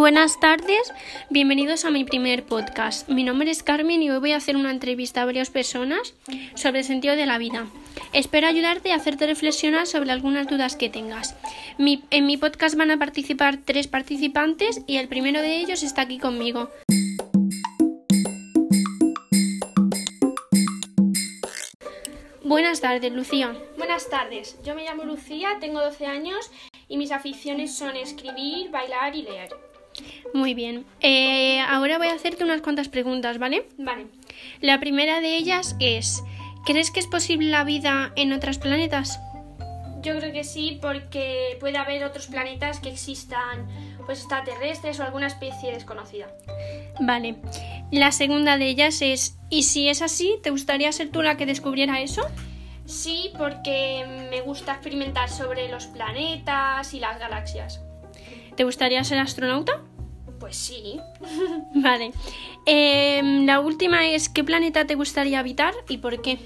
Buenas tardes, bienvenidos a mi primer podcast. Mi nombre es Carmen y hoy voy a hacer una entrevista a varias personas sobre el sentido de la vida. Espero ayudarte a hacerte reflexionar sobre algunas dudas que tengas. en mi podcast van a participar tres participantes y el primero de ellos está aquí conmigo. Buenas tardes, Lucía. Buenas tardes, yo me llamo Lucía, tengo 12 años y mis aficiones son escribir, bailar y leer. Muy bien. Eh, ahora voy a hacerte unas cuantas preguntas, ¿vale? Vale. La primera de ellas es, ¿crees que es posible la vida en otros planetas? Yo creo que sí, porque puede haber otros planetas que existan pues extraterrestres o alguna especie desconocida. Vale. La segunda de ellas es, ¿y si es así, te gustaría ser tú la que descubriera eso? Sí, porque me gusta experimentar sobre los planetas y las galaxias. ¿Te gustaría ser astronauta? Pues sí. vale. Em, la última es, ¿qué planeta te gustaría habitar y por qué?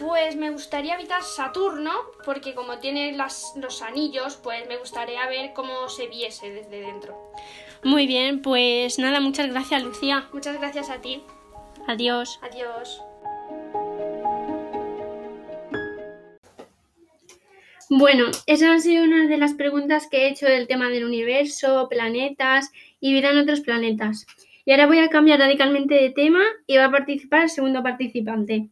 Pues me gustaría habitar Saturno, porque como tiene los anillos, pues me gustaría ver cómo se viese desde dentro. Muy bien, pues nada, muchas gracias Lucía. Muchas gracias a ti. Adiós. Adiós. Bueno, esas han sido una de las preguntas que he hecho del tema del universo, planetas y vida en otros planetas. Y ahora voy a cambiar radicalmente de tema y va a participar el segundo participante.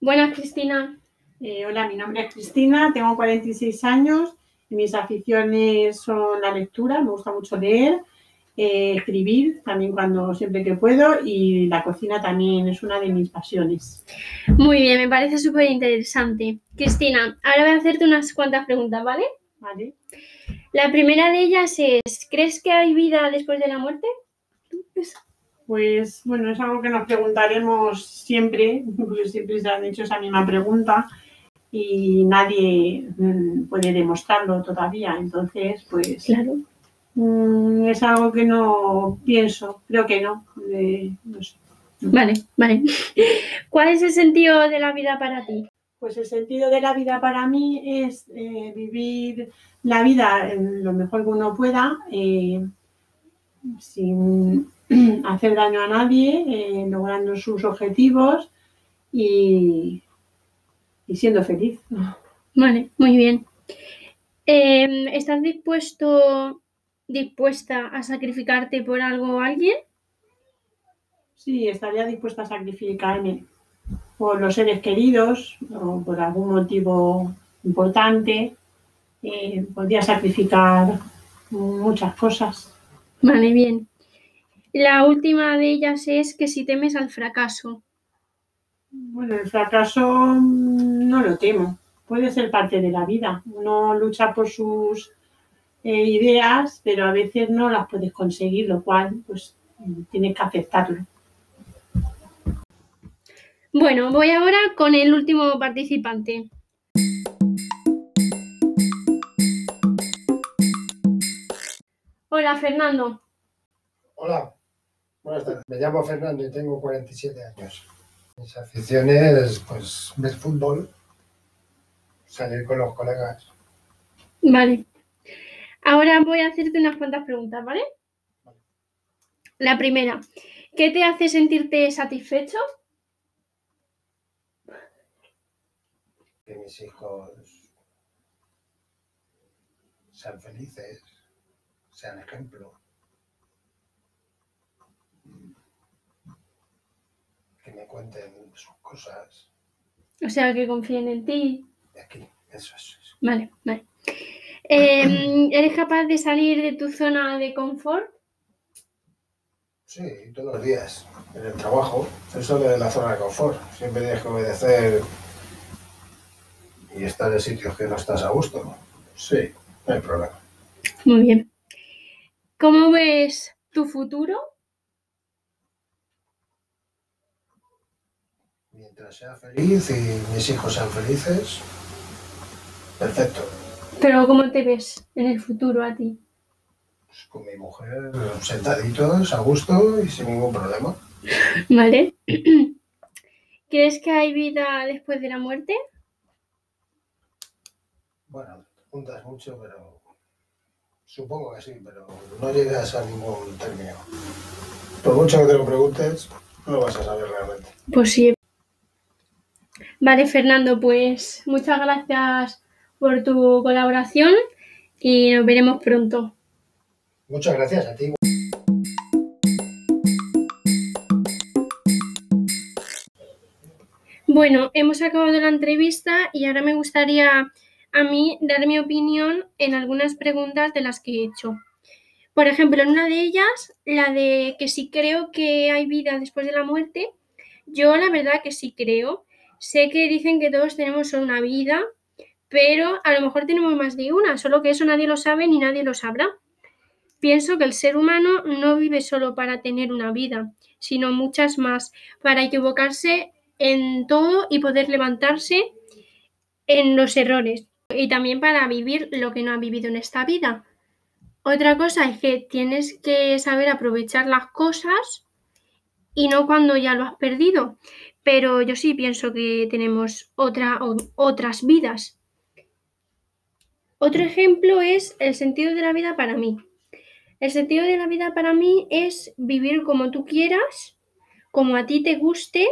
Buenas, Cristina. Eh, hola, mi nombre es Cristina, tengo 46 años y mis aficiones son la lectura, me gusta mucho leer eh, escribir también cuando siempre que puedo y la cocina también es una de mis pasiones. Muy bien, me parece súper interesante. Cristina, ahora voy a hacerte unas cuantas preguntas, ¿vale? Vale. La primera de ellas es, ¿crees que hay vida después de la muerte? Pues bueno, es algo que nos preguntaremos siempre, porque siempre se han hecho esa misma pregunta y nadie mm, puede demostrarlo todavía. Entonces, pues claro. Mm, es algo que no pienso, creo que no. Vale, vale. ¿Cuál es el sentido de la vida para ti? Pues el sentido de la vida para mí es eh, vivir la vida lo mejor que uno pueda, eh, sin hacer daño a nadie, eh, logrando sus objetivos y, y, siendo feliz. Vale, muy bien. ¿Estás dispuesto dispuesta a sacrificarte por algo o alguien? Sí, estaría dispuesta a sacrificarme por los seres queridos o por algún motivo importante. Eh, podría sacrificar muchas cosas. Vale, bien. La última de ellas es que si temes al fracaso. Bueno, el fracaso mm, no lo temo. Puede ser parte de la vida. Uno lucha por sus eh, ideas, pero a veces no las puedes conseguir, lo cual pues tienes que aceptarlo. Bueno, voy ahora con el último participante. Hola, Fernando. Hola, buenas tardes. Me llamo Fernando y tengo 47 años. Mis aficiones, pues, ver fútbol, salir con los colegas. Vale. Ahora voy a hacerte unas cuantas preguntas, ¿vale? La primera, ¿qué te hace sentirte satisfecho? Que mis hijos sean felices, sean ejemplo. Que me cuenten sus cosas. O sea, que confíen en ti. De aquí, eso es. Vale, vale. Em, ¿Eres capaz de salir de tu zona de confort? Sí, todos los días, en el trabajo. Eso de la zona de confort. Siempre tienes que obedecer y estar en sitios que no estás a gusto. Sí, no hay problema. Muy bien. ¿Cómo ves tu futuro? Mientras sea feliz y mis hijos sean felices, perfecto. Pero ¿cómo te ves en el futuro a ti? Pues con mi mujer sentaditos, a gusto y sin ningún problema. Vale. ¿Crees que hay vida después de la muerte? Bueno, preguntas mucho, pero supongo que sí, pero no llegas a ningún término. Por mucho que te lo preguntes, no lo vas a saber realmente. Pues sí. Vale, Fernando, pues muchas gracias por tu colaboración y nos veremos pronto. Muchas gracias a ti. Bueno, hemos acabado la entrevista y ahora me gustaría a mí dar mi opinión en algunas preguntas de las que he hecho. Por ejemplo, en una de ellas, la de que si creo que hay vida después de la muerte, yo la verdad que sí creo. Sé que dicen que todos tenemos una vida, pero a lo mejor tenemos más de una, solo que eso nadie lo sabe ni nadie lo sabrá. Pienso que el ser humano no vive solo para tener una vida, sino muchas más, para equivocarse en todo y poder levantarse en los errores y también para vivir lo que no ha vivido en esta vida. Otra cosa es que tienes que saber aprovechar las cosas y no cuando ya lo has perdido. Pero yo sí pienso que tenemos otra, otras vidas. Otro ejemplo es el sentido de la vida para mí. El sentido de la vida para mí es vivir como tú quieras, como a ti te guste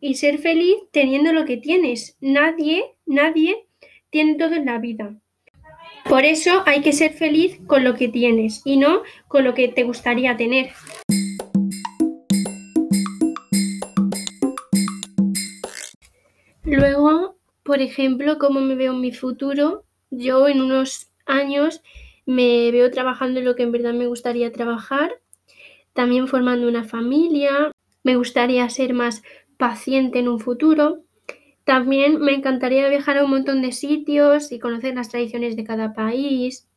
y ser feliz teniendo lo que tienes. Nadie, nadie tiene todo en la vida. Por eso hay que ser feliz con lo que tienes y no con lo que te gustaría tener. Luego, por ejemplo, cómo me veo en mi futuro, yo en unos años me veo trabajando en lo que en verdad me gustaría trabajar, también formando una familia, me gustaría ser más paciente en un futuro. También me encantaría viajar a un montón de sitios y conocer las tradiciones de cada país.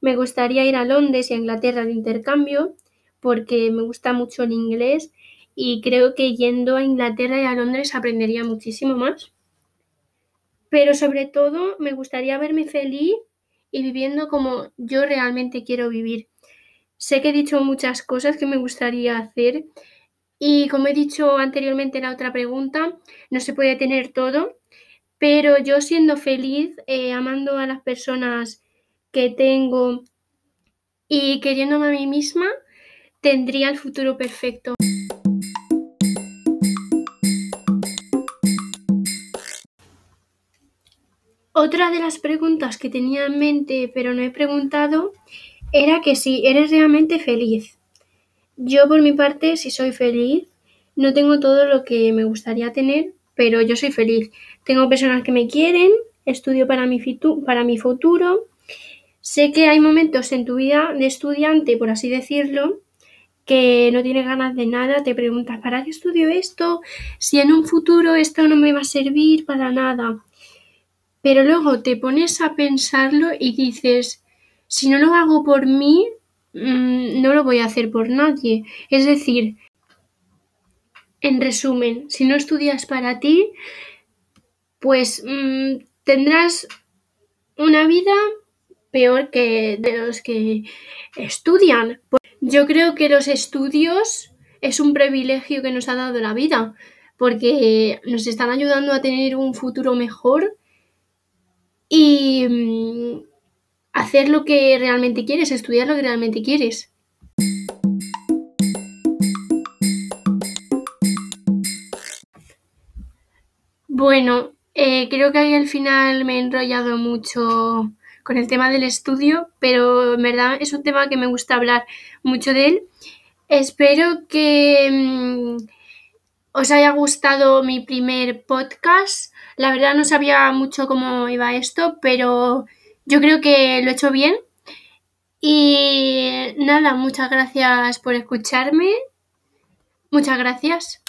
Me gustaría ir a Londres y a Inglaterra de intercambio porque me gusta mucho el inglés y creo que yendo a Inglaterra y a Londres aprendería muchísimo más. Pero sobre todo me gustaría verme feliz y viviendo como yo realmente quiero vivir. Sé que he dicho muchas cosas que me gustaría hacer y como he dicho anteriormente en la otra pregunta, no se puede tener todo, pero yo siendo feliz, eh, amando a las personas que tengo y queriéndome a mí misma, tendría el futuro perfecto. Otra de las preguntas que tenía en mente, pero no he preguntado, era que si eres realmente feliz. Yo por mi parte, si soy feliz, no tengo todo lo que me gustaría tener, pero yo soy feliz. Tengo personas que me quieren, estudio para mi, para mi futuro. Sé que hay momentos en tu vida de estudiante, por así decirlo, que no tienes ganas de nada, te preguntas, ¿para qué estudio esto? Si en un futuro esto no me va a servir para nada. Pero luego te pones a pensarlo y dices, si no lo hago por mí, Mm, no lo voy a hacer por nadie. Es decir, en resumen, si no estudias para ti, pues mm, tendrás una vida peor que de los que estudian. Yo creo que los estudios es un privilegio que nos ha dado la vida, porque nos están ayudando a tener un futuro mejor y mm, hacer lo que realmente quieres, estudiar lo que realmente quieres. Bueno, eh, creo que ahí al final me he enrollado mucho con el tema del estudio, pero en verdad es un tema que me gusta hablar mucho de él. Espero que mm, os haya gustado mi primer podcast. La verdad no sabía mucho cómo iba esto, pero yo creo que lo he hecho bien. Y nada, muchas gracias por escucharme. Muchas gracias.